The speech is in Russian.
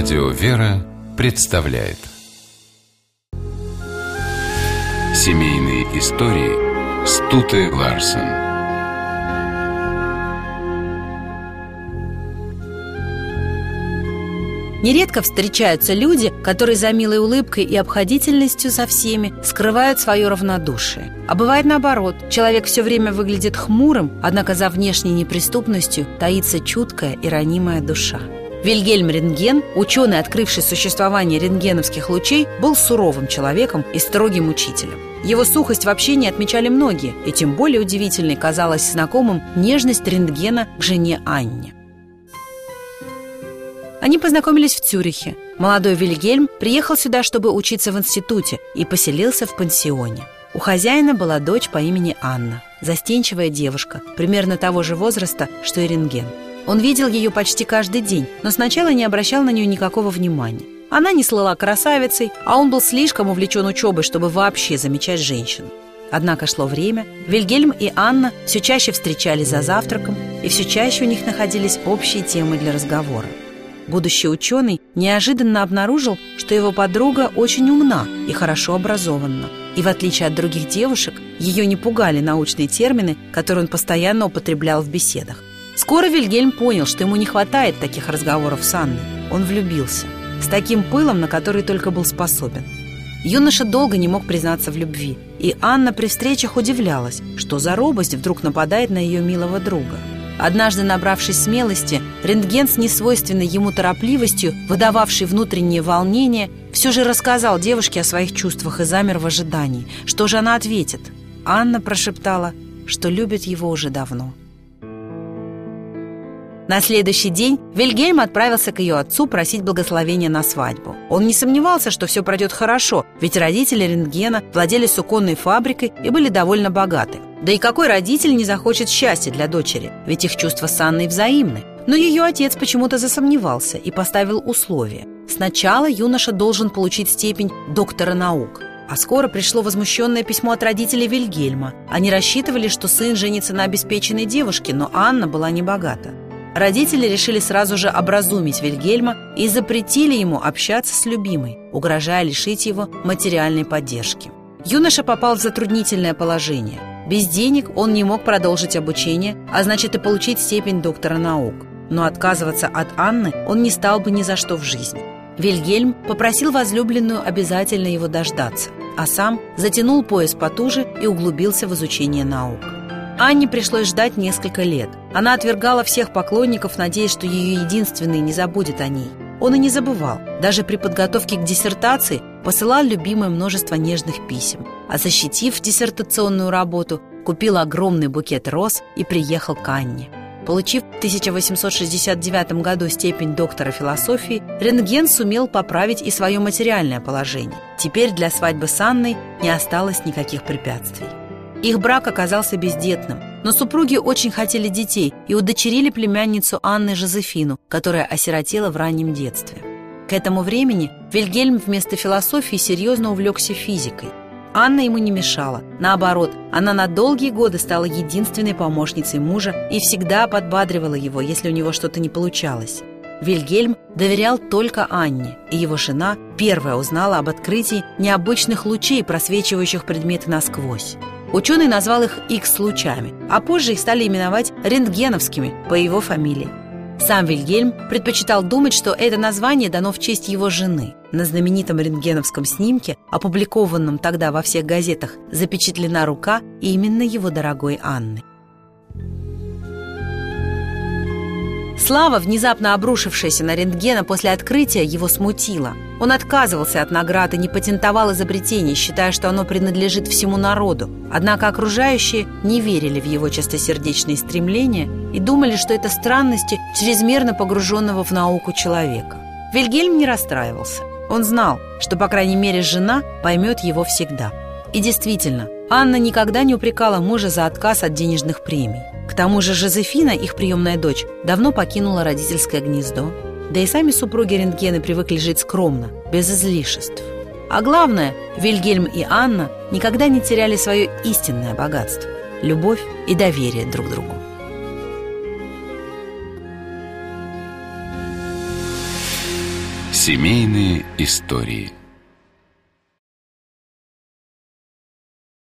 Радио «Вера» представляет Семейные истории Стуты Ларсен Нередко встречаются люди, которые за милой улыбкой и обходительностью со всеми скрывают свое равнодушие. А бывает наоборот. Человек все время выглядит хмурым, однако за внешней неприступностью таится чуткая и ранимая душа. Вильгельм Рентген, ученый, открывший существование рентгеновских лучей, был суровым человеком и строгим учителем. Его сухость в общении отмечали многие, и тем более удивительной казалась знакомым нежность рентгена к жене Анне. Они познакомились в Цюрихе. Молодой Вильгельм приехал сюда, чтобы учиться в институте, и поселился в пансионе. У хозяина была дочь по имени Анна, застенчивая девушка, примерно того же возраста, что и рентген. Он видел ее почти каждый день, но сначала не обращал на нее никакого внимания. Она не слыла красавицей, а он был слишком увлечен учебой, чтобы вообще замечать женщин. Однако шло время, Вильгельм и Анна все чаще встречались за завтраком, и все чаще у них находились общие темы для разговора. Будущий ученый неожиданно обнаружил, что его подруга очень умна и хорошо образована. И в отличие от других девушек, ее не пугали научные термины, которые он постоянно употреблял в беседах. Скоро Вильгельм понял, что ему не хватает таких разговоров с Анной. Он влюбился. С таким пылом, на который только был способен. Юноша долго не мог признаться в любви, и Анна при встречах удивлялась, что за робость вдруг нападает на ее милого друга – Однажды, набравшись смелости, рентген с несвойственной ему торопливостью, выдававший внутреннее волнение, все же рассказал девушке о своих чувствах и замер в ожидании. Что же она ответит? Анна прошептала, что любит его уже давно. На следующий день Вильгельм отправился к ее отцу просить благословения на свадьбу. Он не сомневался, что все пройдет хорошо, ведь родители рентгена владели суконной фабрикой и были довольно богаты. Да и какой родитель не захочет счастья для дочери, ведь их чувства с Анной взаимны. Но ее отец почему-то засомневался и поставил условие. Сначала юноша должен получить степень доктора наук. А скоро пришло возмущенное письмо от родителей Вильгельма. Они рассчитывали, что сын женится на обеспеченной девушке, но Анна была небогата. Родители решили сразу же образумить Вильгельма и запретили ему общаться с любимой, угрожая лишить его материальной поддержки. Юноша попал в затруднительное положение. Без денег он не мог продолжить обучение, а значит и получить степень доктора наук. Но отказываться от Анны он не стал бы ни за что в жизни. Вильгельм попросил возлюбленную обязательно его дождаться, а сам затянул пояс потуже и углубился в изучение наук. Анне пришлось ждать несколько лет. Она отвергала всех поклонников, надеясь, что ее единственный не забудет о ней. Он и не забывал. Даже при подготовке к диссертации посылал любимое множество нежных писем. А защитив диссертационную работу, купил огромный букет роз и приехал к Анне. Получив в 1869 году степень доктора философии, Рентген сумел поправить и свое материальное положение. Теперь для свадьбы с Анной не осталось никаких препятствий. Их брак оказался бездетным, но супруги очень хотели детей и удочерили племянницу Анны Жозефину, которая осиротела в раннем детстве. К этому времени Вильгельм вместо философии серьезно увлекся физикой. Анна ему не мешала. Наоборот, она на долгие годы стала единственной помощницей мужа и всегда подбадривала его, если у него что-то не получалось. Вильгельм доверял только Анне, и его жена первая узнала об открытии необычных лучей, просвечивающих предметы насквозь. Ученый назвал их X-лучами, а позже их стали именовать рентгеновскими по его фамилии. Сам Вильгельм предпочитал думать, что это название дано в честь его жены. На знаменитом рентгеновском снимке, опубликованном тогда во всех газетах, запечатлена рука именно его дорогой Анны. Слава, внезапно обрушившаяся на рентгена после открытия, его смутила. Он отказывался от награды, не патентовал изобретение, считая, что оно принадлежит всему народу. Однако окружающие не верили в его чистосердечные стремления и думали, что это странности чрезмерно погруженного в науку человека. Вильгельм не расстраивался. Он знал, что, по крайней мере, жена поймет его всегда. И действительно, Анна никогда не упрекала мужа за отказ от денежных премий. Тому же Жозефина, их приемная дочь, давно покинула родительское гнездо. Да и сами супруги Рентгены привыкли жить скромно, без излишеств. А главное, Вильгельм и Анна никогда не теряли свое истинное богатство – любовь и доверие друг другу. Семейные истории